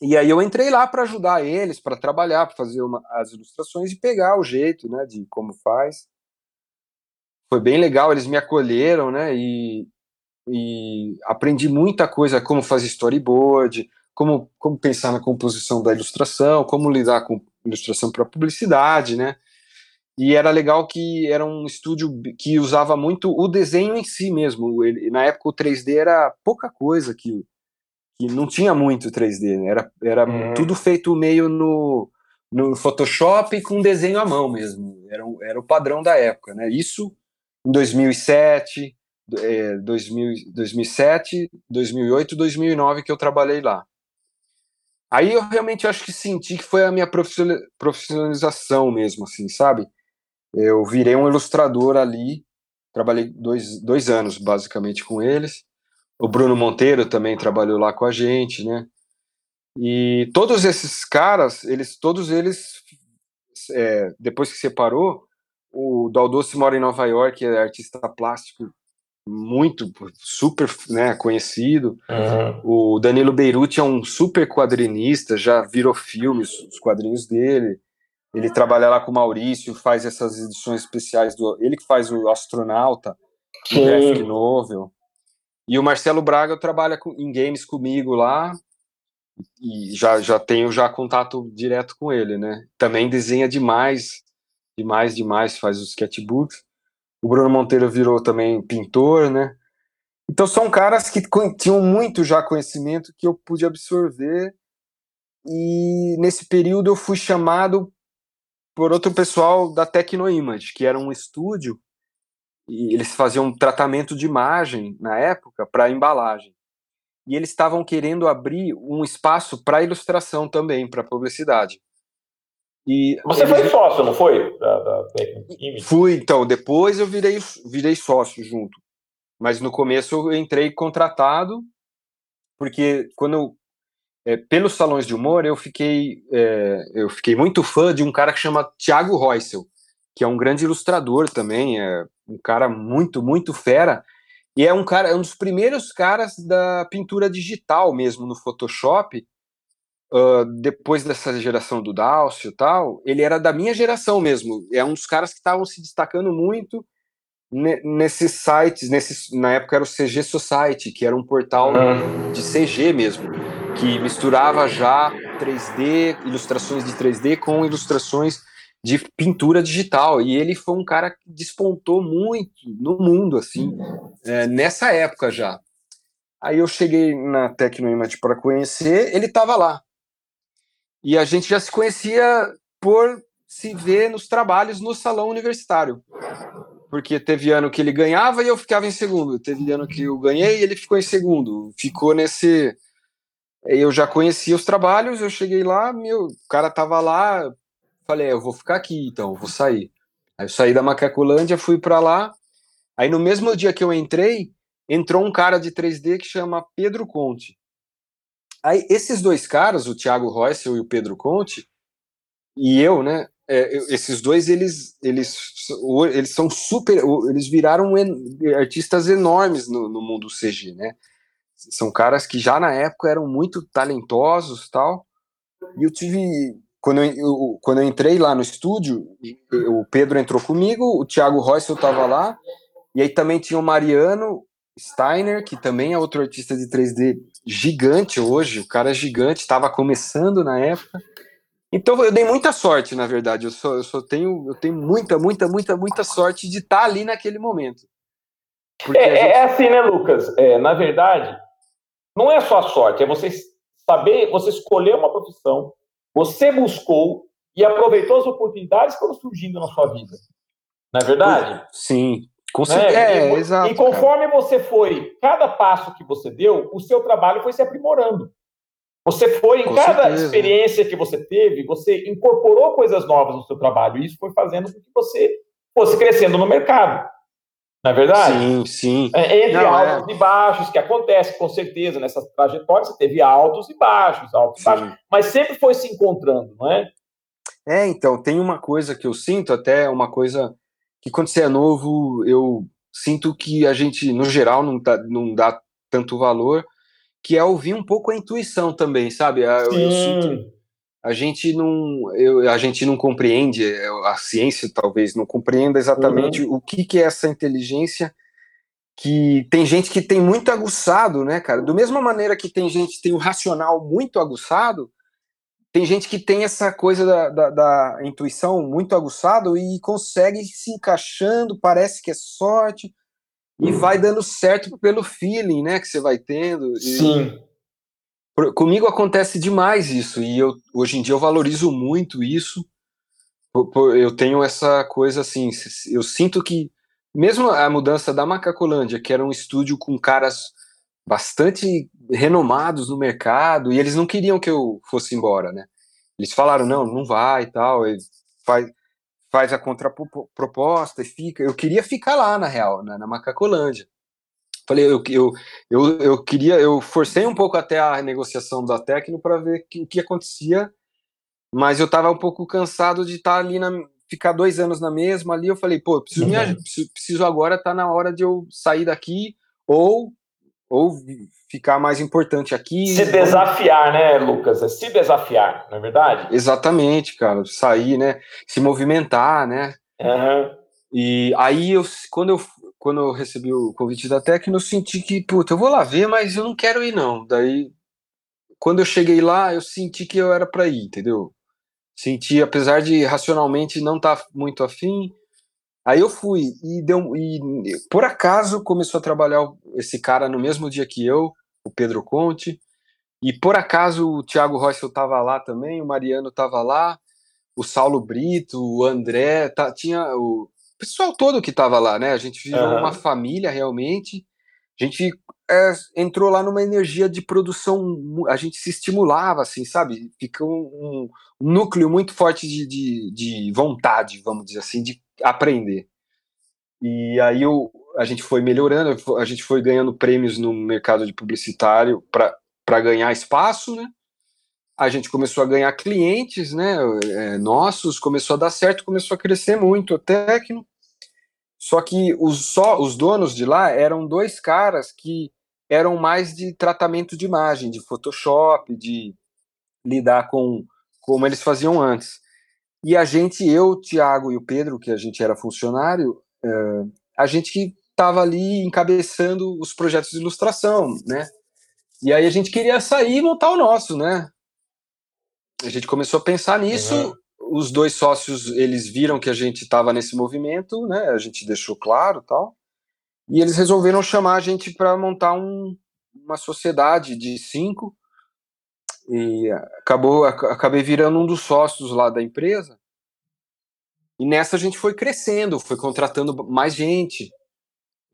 E aí eu entrei lá para ajudar eles, para trabalhar, para fazer uma, as ilustrações e pegar o jeito, né, de como faz. Foi bem legal, eles me acolheram, né, e, e aprendi muita coisa, como fazer storyboard, como, como pensar na composição da ilustração, como lidar com ilustração para publicidade, né, e era legal que era um estúdio que usava muito o desenho em si mesmo. Ele, na época o 3D era pouca coisa que, que não tinha muito 3D, né? era, era uhum. tudo feito meio no, no Photoshop com desenho à mão mesmo, era, era o padrão da época, né? Isso em 2007, é, 2000, 2007, 2008, 2009 que eu trabalhei lá. Aí eu realmente acho que senti que foi a minha profissionalização mesmo, assim, sabe? Eu virei um ilustrador ali, trabalhei dois, dois anos basicamente com eles. O Bruno Monteiro também trabalhou lá com a gente, né? E todos esses caras, eles, todos eles, é, depois que separou, o Daldoce mora em Nova York, é artista plástico muito super né, conhecido. Uhum. O Danilo Beirute é um super quadrinista, já virou filmes os quadrinhos dele. Ele trabalha lá com o Maurício, faz essas edições especiais do. Ele que faz o Astronauta, o graphic novel. E o Marcelo Braga trabalha com, em games comigo lá. E já, já tenho já contato direto com ele, né? Também desenha demais, demais, demais, faz os sketchbooks. O Bruno Monteiro virou também pintor, né? Então são caras que tinham muito já conhecimento que eu pude absorver. E nesse período eu fui chamado por outro pessoal da Tecnoimage, que era um estúdio e eles faziam tratamento de imagem na época para embalagem. E eles estavam querendo abrir um espaço para ilustração também, para publicidade. E Você eles... foi sócio, não foi? Da, da Fui, então. Depois eu virei, virei sócio junto. Mas no começo eu entrei contratado, porque quando eu é, pelos salões de humor, eu fiquei, é, eu fiquei muito fã de um cara que chama Thiago Reusel, que é um grande ilustrador também, é um cara muito, muito fera, e é um cara, é um dos primeiros caras da pintura digital mesmo no Photoshop, uh, depois dessa geração do Dalcio e tal, ele era da minha geração mesmo, é um dos caras que estavam se destacando muito nesses sites, nesses, na época era o CG Society, que era um portal de CG mesmo, que misturava já 3D, ilustrações de 3D com ilustrações de pintura digital. E ele foi um cara que despontou muito no mundo, assim, é, nessa época já. Aí eu cheguei na Tecnoimage para conhecer, ele estava lá. E a gente já se conhecia por se ver nos trabalhos no salão universitário porque teve ano que ele ganhava e eu ficava em segundo. Teve ano que eu ganhei e ele ficou em segundo. Ficou nesse. Eu já conhecia os trabalhos, eu cheguei lá, meu, o cara tava lá, falei, é, eu vou ficar aqui, então, vou sair. Aí eu saí da Macacolândia, fui para lá. Aí no mesmo dia que eu entrei, entrou um cara de 3D que chama Pedro Conte. Aí esses dois caras, o Thiago Royce e o Pedro Conte, e eu, né, é, esses dois eles eles eles são super eles viraram artistas enormes no, no, mundo CG né são caras que já na época eram muito talentosos tal e eu tive quando eu, eu quando eu entrei lá no estúdio o Pedro entrou comigo o Thiago Royce estava lá e aí também tinha o Mariano Steiner que também é outro artista de 3D gigante hoje o cara é gigante estava começando na época então eu dei muita sorte, na verdade. Eu só, eu só tenho, eu tenho muita, muita, muita, muita sorte de estar ali naquele momento. É, é, gente... é, assim, né, Lucas? É, na verdade, não é só a sorte, é você saber, você escolher uma profissão, você buscou e aproveitou as oportunidades que foram surgindo na sua vida. Não é verdade? Sim, com certeza. É, é, exato. E conforme cara. você foi, cada passo que você deu, o seu trabalho foi se aprimorando. Você foi, em com cada certeza. experiência que você teve, você incorporou coisas novas no seu trabalho. E isso foi fazendo com que você fosse crescendo no mercado. Não é verdade? Sim, sim. É, entre Não, altos é... e baixos, que acontece com certeza nessa trajetória, você teve altos e baixos, altos sim. e baixos. Mas sempre foi se encontrando, não é? É, então, tem uma coisa que eu sinto, até uma coisa que quando você é novo, eu sinto que a gente, no geral, não, tá, não dá tanto valor, que é ouvir um pouco a intuição também, sabe? Eu, eu sinto, a gente não eu, a gente não compreende é, a ciência talvez não compreenda exatamente uhum. o que, que é essa inteligência que tem gente que tem muito aguçado, né, cara? Do mesma maneira que tem gente que tem o racional muito aguçado, tem gente que tem essa coisa da, da, da intuição muito aguçado e consegue se encaixando, parece que é sorte, e vai dando certo pelo feeling, né, que você vai tendo. Sim. Comigo acontece demais isso e eu hoje em dia eu valorizo muito isso. Eu tenho essa coisa assim, eu sinto que mesmo a mudança da Macacolândia, que era um estúdio com caras bastante renomados no mercado, e eles não queriam que eu fosse embora, né? Eles falaram, não, não vai e tal, faz, faz a contraproposta e fica. Eu queria ficar lá, na real, na, na Macacolândia. Falei, eu, eu, eu, eu queria, eu forcei um pouco até a negociação da Tecno para ver o que acontecia, mas eu estava um pouco cansado de estar tá ali na, ficar dois anos na mesma ali. Eu falei, pô, preciso, uhum. preciso, preciso agora, tá na hora de eu sair daqui ou ou ficar mais importante aqui. Se desafiar, né, Lucas? É se desafiar, não é verdade? Exatamente, cara. Sair, né? Se movimentar, né? Uhum. E aí, eu, quando, eu, quando eu recebi o convite da Tecno, eu senti que, puta, eu vou lá ver, mas eu não quero ir, não. Daí, quando eu cheguei lá, eu senti que eu era para ir, entendeu? Senti, apesar de racionalmente não estar tá muito afim, Aí eu fui e deu e por acaso começou a trabalhar esse cara no mesmo dia que eu, o Pedro Conte. E por acaso o Thiago Royce estava lá também, o Mariano estava lá, o Saulo Brito, o André, tá, tinha o pessoal todo que estava lá, né? A gente virou uhum. uma família realmente. A gente é, entrou lá numa energia de produção, a gente se estimulava, assim, sabe? Ficou um, um núcleo muito forte de, de, de vontade, vamos dizer assim, de aprender. E aí eu, a gente foi melhorando, a gente foi ganhando prêmios no mercado de publicitário para ganhar espaço, né? A gente começou a ganhar clientes, né? É, nossos, começou a dar certo, começou a crescer muito a Tecno. Só que os, só os donos de lá eram dois caras que eram mais de tratamento de imagem, de Photoshop, de lidar com como eles faziam antes. E a gente, eu, Tiago e o Pedro, que a gente era funcionário, uh, a gente que estava ali encabeçando os projetos de ilustração, né? E aí a gente queria sair e montar o nosso, né? A gente começou a pensar nisso. Uhum. Os dois sócios, eles viram que a gente estava nesse movimento, né? A gente deixou claro, tal. E eles resolveram chamar a gente para montar um, uma sociedade de cinco e acabou acabei virando um dos sócios lá da empresa. E nessa a gente foi crescendo, foi contratando mais gente.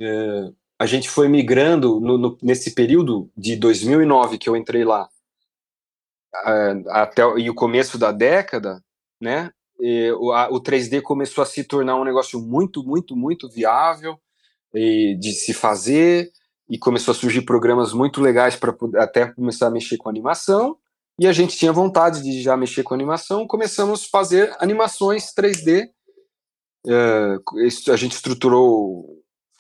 É, a gente foi migrando no, no, nesse período de 2009 que eu entrei lá até e o começo da década, né? O, a, o 3D começou a se tornar um negócio muito, muito, muito viável de se fazer e começou a surgir programas muito legais para até começar a mexer com animação. E a gente tinha vontade de já mexer com animação, começamos a fazer animações 3D. É, a gente estruturou,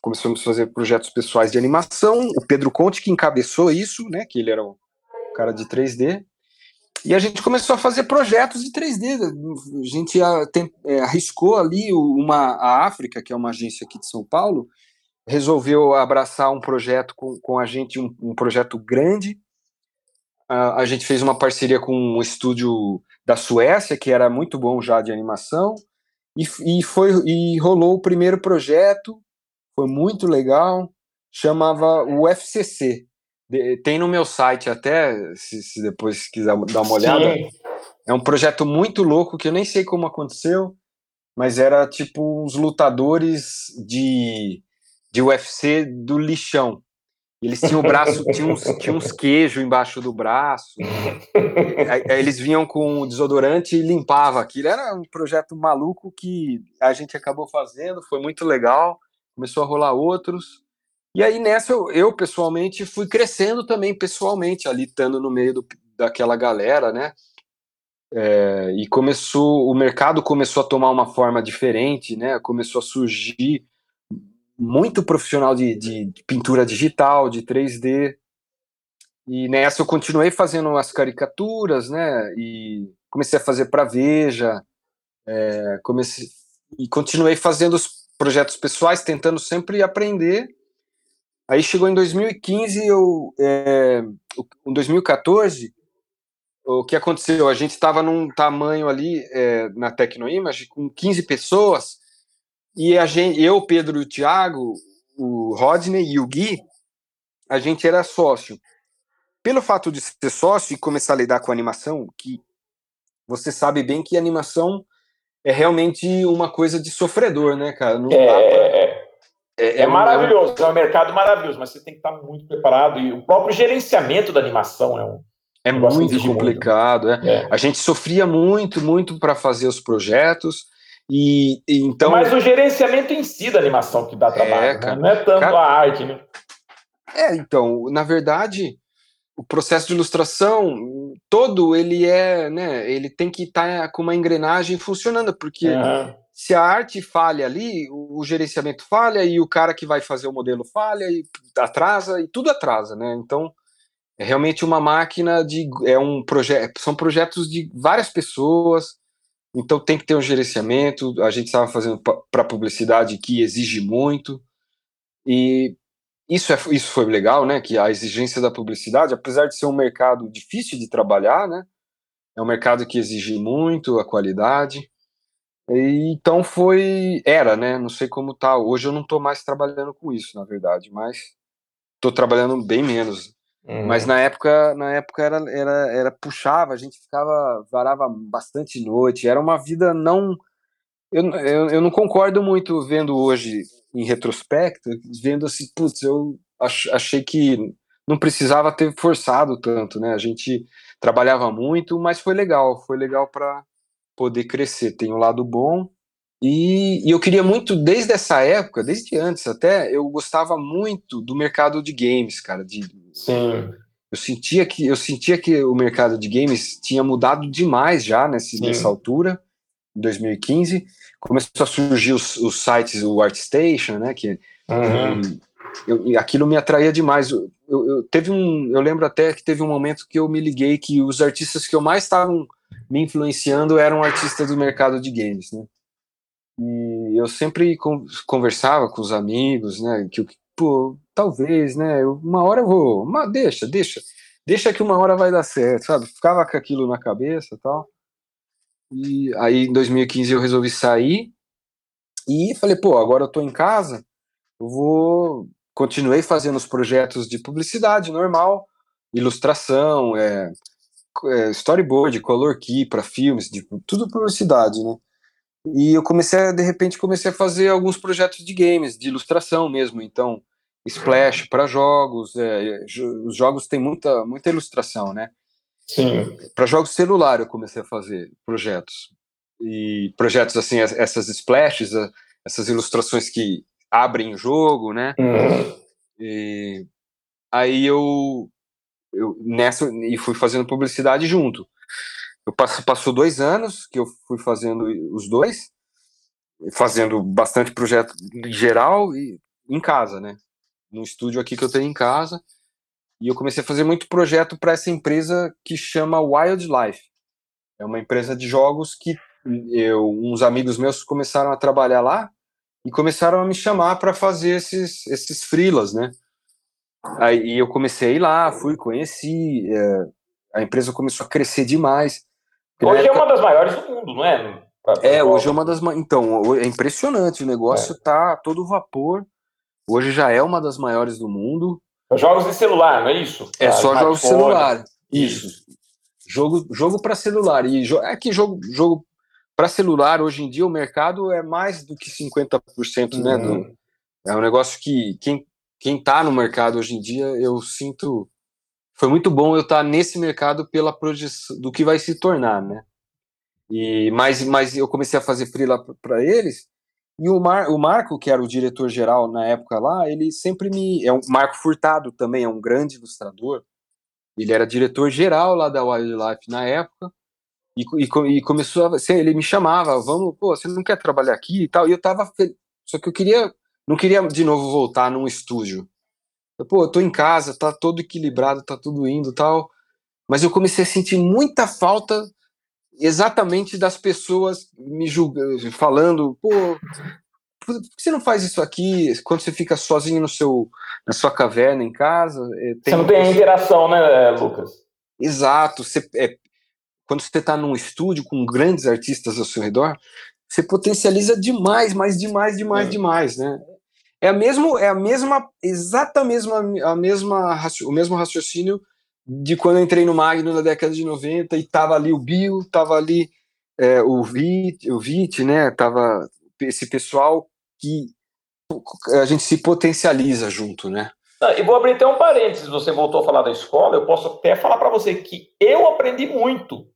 começamos a fazer projetos pessoais de animação. O Pedro Conte que encabeçou isso, né? Que ele era o cara de 3D. E a gente começou a fazer projetos de 3D. A gente é, arriscou ali uma a África, que é uma agência aqui de São Paulo, resolveu abraçar um projeto com, com a gente, um, um projeto grande. Uh, a gente fez uma parceria com um estúdio da Suécia, que era muito bom já de animação, e, e, foi, e rolou o primeiro projeto, foi muito legal, chamava o FCC. Tem no meu site até, se, se, depois quiser dar uma olhada. Sim. É um projeto muito louco que eu nem sei como aconteceu, mas era tipo uns lutadores de de UFC do lixão. Eles tinham o braço, tinham uns, tinham uns queijos embaixo do braço. Aí, aí eles vinham com desodorante e limpava aquilo. Era um projeto maluco que a gente acabou fazendo, foi muito legal. Começou a rolar outros. E aí nessa eu, eu pessoalmente fui crescendo também pessoalmente, ali estando no meio do, daquela galera, né? É, e começou, o mercado começou a tomar uma forma diferente, né? Começou a surgir muito profissional de, de, pintura digital, de 3D. E nessa eu continuei fazendo as caricaturas, né? E comecei a fazer para Veja, é, comecei e continuei fazendo os projetos pessoais, tentando sempre aprender. Aí chegou em 2015, eu, é, em 2014, o que aconteceu? A gente estava num tamanho ali é, na Tecnoimage com 15 pessoas e a gente, eu, Pedro e o Thiago, o Rodney e o Gui, a gente era sócio. pelo fato de ser sócio e começar a lidar com animação, que você sabe bem que animação é realmente uma coisa de sofredor, né, cara? Não é, pra... é, é, é, maravilhoso, é um mercado maravilhoso, mas você tem que estar muito preparado. E o próprio gerenciamento da animação é um. É muito complicado. Muito. É. A gente sofria muito, muito para fazer os projetos. E, e, então. Mas o gerenciamento em si da animação que dá trabalho, né? não é tanto cara... a arte, né? É, então, na verdade, o processo de ilustração todo ele é, né, ele tem que estar tá com uma engrenagem funcionando, porque uhum. Se a arte falha ali, o, gerenciamento falha e o cara que vai fazer o modelo falha e atrasa e tudo atrasa, né? Então é realmente uma máquina de é um projeto, são projetos de várias pessoas, então tem que ter um gerenciamento. A gente estava fazendo para publicidade que exige muito e isso, é, isso foi legal, né? Que a exigência da publicidade, apesar de ser um mercado difícil de trabalhar, né? É um mercado que exige muito a qualidade. E, então foi. Era, né? Não sei como tá. Hoje eu não estou mais trabalhando com isso, na verdade, mas estou trabalhando bem menos. Uhum. Mas na época, na época era, era, era puxava, a gente ficava, varava bastante noite, era uma vida não. Eu, eu, eu não concordo muito vendo hoje em retrospecto, vendo assim, putz, eu achei que não precisava ter forçado tanto, né? A gente trabalhava muito, mas foi legal, foi legal para poder crescer. Tem um lado bom. E, e, eu queria muito, desde essa época, desde antes até, eu gostava muito do mercado de games, cara. De, Sim. Eu sentia que eu sentia que o mercado de games tinha mudado demais já nesse, nessa altura, em 2015 começou a surgir os, os sites, o ArtStation, né? Que uhum. eu, aquilo me atraía demais. Eu, eu, teve um, eu lembro até que teve um momento que eu me liguei que os artistas que eu mais estavam me influenciando eram artistas do mercado de games, né? E eu sempre conversava com os amigos, né? Que pô, talvez, né? Uma hora eu vou, mas deixa, deixa, deixa que uma hora vai dar certo, sabe? Ficava com aquilo na cabeça, tal. E aí em 2015 eu resolvi sair e falei, pô, agora eu tô em casa, eu vou. Continuei fazendo os projetos de publicidade normal, ilustração, é storyboard, color key para filmes, de, tudo publicidade, né? E eu comecei, de repente, comecei a fazer alguns projetos de games, de ilustração mesmo. Então, splash para jogos, é, os jogos têm muita, muita ilustração, né? Sim. Para jogos celular eu comecei a fazer projetos. E projetos assim, essas splashes, essas ilustrações que abrem o jogo, né? Uhum. E aí eu, eu nessa e fui fazendo publicidade junto. Eu passo, passou dois anos que eu fui fazendo os dois, fazendo bastante projeto em geral e em casa, né? No estúdio aqui que eu tenho em casa. E eu comecei a fazer muito projeto para essa empresa que chama Wildlife. É uma empresa de jogos que eu, uns amigos meus começaram a trabalhar lá e começaram a me chamar para fazer esses, esses freelas, né? Aí eu comecei lá, fui, conheci, é, a empresa começou a crescer demais. Hoje época... é uma das maiores do mundo, não é? É, hoje é uma das. Então, é impressionante, o negócio é. tá todo vapor. Hoje já é uma das maiores do mundo. Jogos de celular, não é isso? É só jogos de celular. Isso. Jogo, jogo para celular. E jo é que jogo, jogo para celular, hoje em dia, o mercado é mais do que 50%, uhum. né? Do, uhum. é um negócio que quem, quem tá no mercado hoje em dia, eu sinto. Foi muito bom eu estar tá nesse mercado pela projeção do que vai se tornar, né? E, mas, mas eu comecei a fazer freela para eles e o, Mar, o Marco, que era o diretor geral na época lá, ele sempre me. É um Marco Furtado também, é um grande ilustrador. Ele era diretor geral lá da Wildlife na época. E, e, e começou a. Ele me chamava, vamos, pô, você não quer trabalhar aqui e tal. E eu tava. Só que eu queria. Não queria de novo voltar num estúdio. Eu, pô, eu tô em casa, tá todo equilibrado, tá tudo indo tal. Mas eu comecei a sentir muita falta exatamente das pessoas me julgando, falando, pô, por que você não faz isso aqui quando você fica sozinho no seu, na sua caverna em casa? É, você não tem interação, né, Lucas? Exato. Você, é, quando você está num estúdio com grandes artistas ao seu redor, você potencializa demais, mais demais, demais, é. demais, né? É a mesmo, é a mesma, exata mesma, a mesma, o mesmo raciocínio de quando eu entrei no Magno na década de 90 e tava ali o Bill, tava ali é, o Vit, o Vit, né? Tava esse pessoal que a gente se potencializa junto, né? Ah, e vou abrir até um parênteses, você voltou a falar da escola, eu posso até falar para você que eu aprendi muito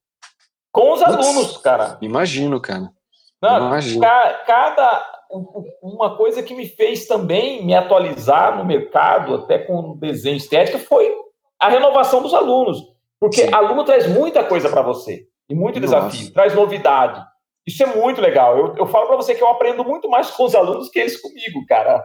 com os alunos, cara. Imagino, cara. Não, imagino. Cada uma coisa que me fez também me atualizar no mercado, até com desenho estético, foi a renovação dos alunos. Porque Sim. aluno traz muita coisa para você, e muito Nossa. desafio, traz novidade. Isso é muito legal. Eu, eu falo para você que eu aprendo muito mais com os alunos que eles comigo, cara.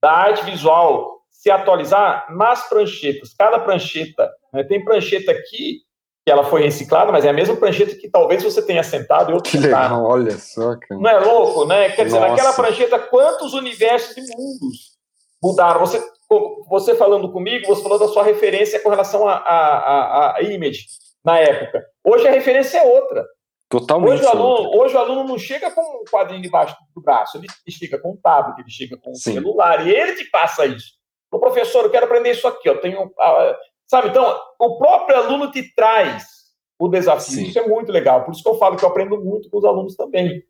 Da arte visual, se atualizar nas pranchetas. Cada prancheta, né, tem prancheta aqui que ela foi reciclada, mas é a mesma prancheta que talvez você tenha sentado e outro Que legal, olha só, cara. Não é louco, né? Quer dizer, Nossa. naquela prancheta, quantos universos e mundos mudaram? Você você falando comigo, você falou da sua referência com relação a, a, a, a image na época. Hoje a referência é outra. Totalmente. Hoje o, aluno, hoje o aluno não chega com um quadrinho debaixo do braço, ele chega com um tablet, ele chega com um Sim. celular, e ele te passa isso. O professor, eu quero aprender isso aqui, eu tenho. Sabe, então, o próprio aluno te traz o desafio. Sim. Isso é muito legal. Por isso que eu falo que eu aprendo muito com os alunos também.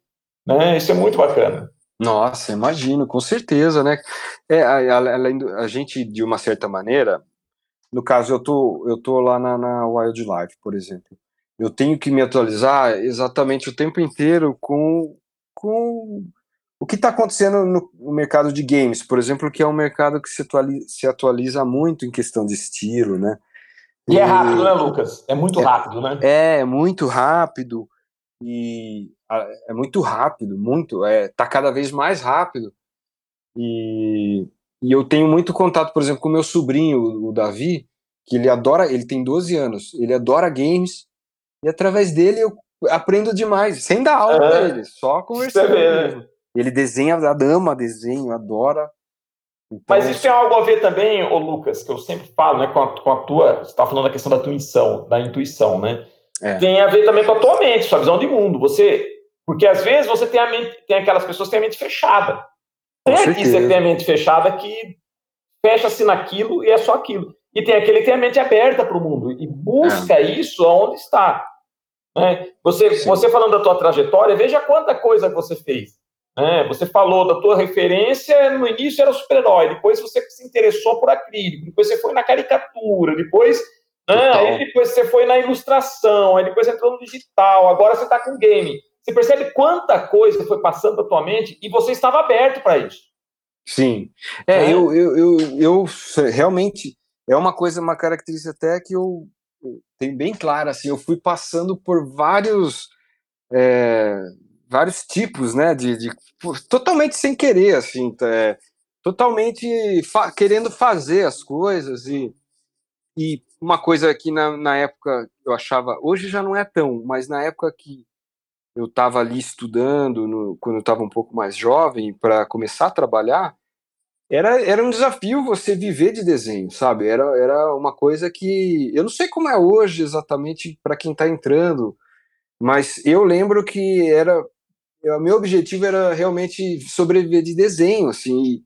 Né? Isso é muito bacana. Nossa, imagino, com certeza, né? É, além do, a gente, de uma certa maneira, no caso, eu tô, eu tô lá na, na Wildlife, por exemplo. Eu tenho que me atualizar exatamente o tempo inteiro com, com o que está acontecendo no, mercado de games, por exemplo, que é um mercado que se atualiza, se atualiza muito em questão de estilo, né? E, e é rápido, né, Lucas? É muito é, rápido, né? É, muito rápido e é muito rápido, muito, é, tá cada vez mais rápido. E, e eu tenho muito contato, por exemplo, com meu sobrinho, o Davi, que ele adora, ele tem 12 anos, ele adora games, e através dele eu aprendo demais, sem dar aula é, pra ele, só conversando né? Ele desenha, a dama desenho, adora. Então, Mas isso tem algo a ver também, ô Lucas, que eu sempre falo, né, com a, com a tua, você está falando da questão da intuição, da intuição, né? É. Tem a ver também com a tua mente, sua visão de mundo. Você, porque às vezes você tem a mente, tem aquelas pessoas que têm a mente fechada. Tem artista que tem a mente fechada que fecha-se naquilo e é só aquilo. E tem aquele que tem a mente aberta para o mundo e busca é. isso aonde está. Né? Você, você falando da tua trajetória, veja quanta coisa você fez. Né? Você falou da tua referência, no início era super-herói, depois você se interessou por acrílico, depois você foi na caricatura, depois né? Aí depois você foi na ilustração, aí depois você entrou no digital, agora você está com game. Você percebe quanta coisa foi passando tua mente e você estava aberto para isso. Sim. É, é, Eu, eu, eu, eu realmente é uma coisa, uma característica até que eu tenho bem clara, assim, eu fui passando por vários é, vários tipos, né, de, de, totalmente sem querer, assim, é, totalmente fa querendo fazer as coisas e, e uma coisa que na, na época eu achava, hoje já não é tão, mas na época que eu estava ali estudando, no, quando eu estava um pouco mais jovem, para começar a trabalhar, era, era um desafio você viver de desenho, sabe? Era, era uma coisa que eu não sei como é hoje exatamente para quem está entrando, mas eu lembro que era o meu objetivo era realmente sobreviver de desenho, assim.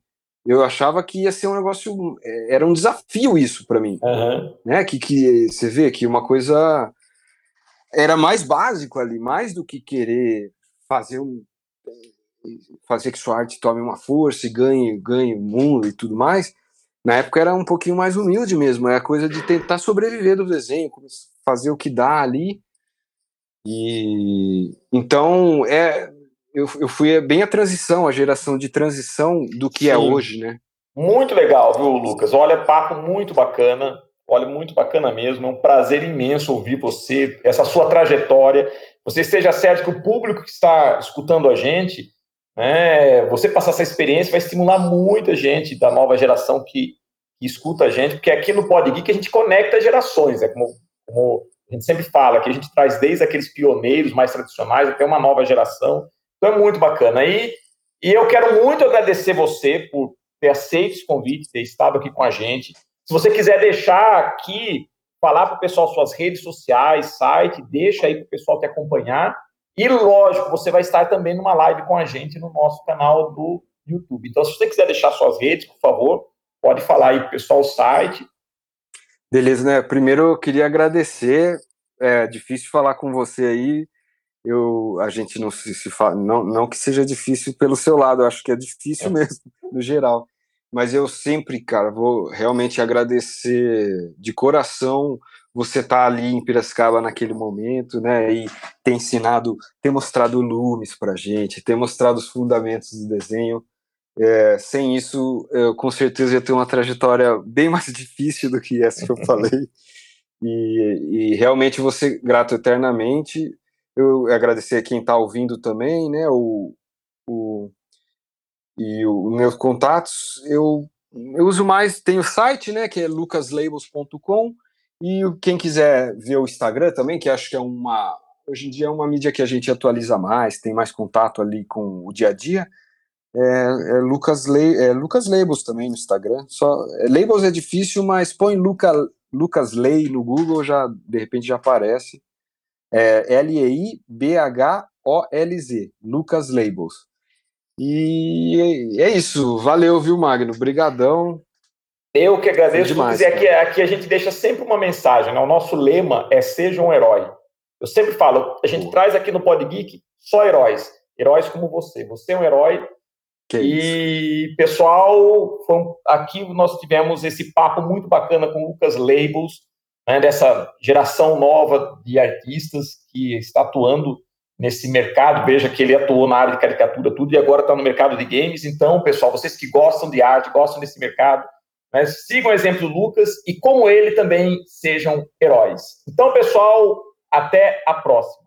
Eu achava que ia ser um negócio, é, era um desafio isso para mim, uhum. né? Que, que você vê que uma coisa era mais básico ali, mais do que querer fazer um fazer que sua arte tome uma força e ganhe ganhe o mundo e tudo mais. Na época era um pouquinho mais humilde mesmo, é a coisa de tentar sobreviver do desenho, fazer o que dá ali. E então é eu, eu fui bem a transição, a geração de transição do que é Sim. é hoje, né? Muito legal, viu, Lucas? Olha, papo muito bacana. Olha, muito bacana mesmo. É um prazer imenso ouvir você, essa sua trajetória. Você esteja certo que o público que está escutando a gente, né, você passar essa experiência vai estimular muita gente da nova geração que, que escuta a gente, porque aqui no Pod Geek a gente conecta gerações, é como, como a gente sempre fala, que a gente traz desde aqueles pioneiros mais tradicionais até uma nova geração. Então é muito bacana. E, e eu quero muito agradecer você por ter aceito esse convite, ter estado aqui com a gente. Se você quiser deixar aqui, falar para o pessoal suas redes sociais, site, deixa aí para o pessoal te acompanhar. E, lógico, você vai estar também numa live com a gente no nosso canal do YouTube. Então, se você quiser deixar suas redes, por favor, pode falar aí para o pessoal o site. Beleza, né? Primeiro eu queria agradecer. É difícil falar com você aí. Eu, a gente não se, se fala, não, não que seja difícil pelo seu lado, eu acho que é difícil é. mesmo, no geral. Mas eu sempre, cara, vou realmente agradecer de coração você estar tá ali em Piracicaba naquele momento, né? E ter ensinado, ter mostrado lumes pra gente, ter mostrado os fundamentos do desenho. É, sem isso, eu com certeza ia ter uma trajetória bem mais difícil do que essa que eu falei. E, e realmente você grato eternamente. Eu agradecer a quem está ouvindo também, né? O, o, e os meus contatos, eu, eu uso mais, tem o site, né? Que é lucaslabels.com. E quem quiser ver o Instagram também, que acho que é uma. Hoje em dia é uma mídia que a gente atualiza mais, tem mais contato ali com o dia a dia é, é Lucas, Le, é Lucas Labels também no Instagram. Só, é, Labels é difícil, mas põe Luca, Lucas Lei no Google, já de repente já aparece. É L-E-I-B-H-O-L-Z, Lucas Labels. E é isso. Valeu, viu, Magno? Brigadão. Eu que agradeço. Demais, e aqui, aqui a gente deixa sempre uma mensagem. Né? O nosso lema é seja um herói. Eu sempre falo, a gente Pô. traz aqui no Pod Geek só heróis. Heróis como você. Você é um herói que e, isso. pessoal, aqui nós tivemos esse papo muito bacana com o Lucas Labels, né, dessa geração nova de artistas que está atuando nesse mercado. Veja que ele atuou na área de caricatura, tudo, e agora está no mercado de games. Então, pessoal, vocês que gostam de arte, gostam desse mercado, né, sigam o exemplo do Lucas e, como ele, também sejam heróis. Então, pessoal, até a próxima.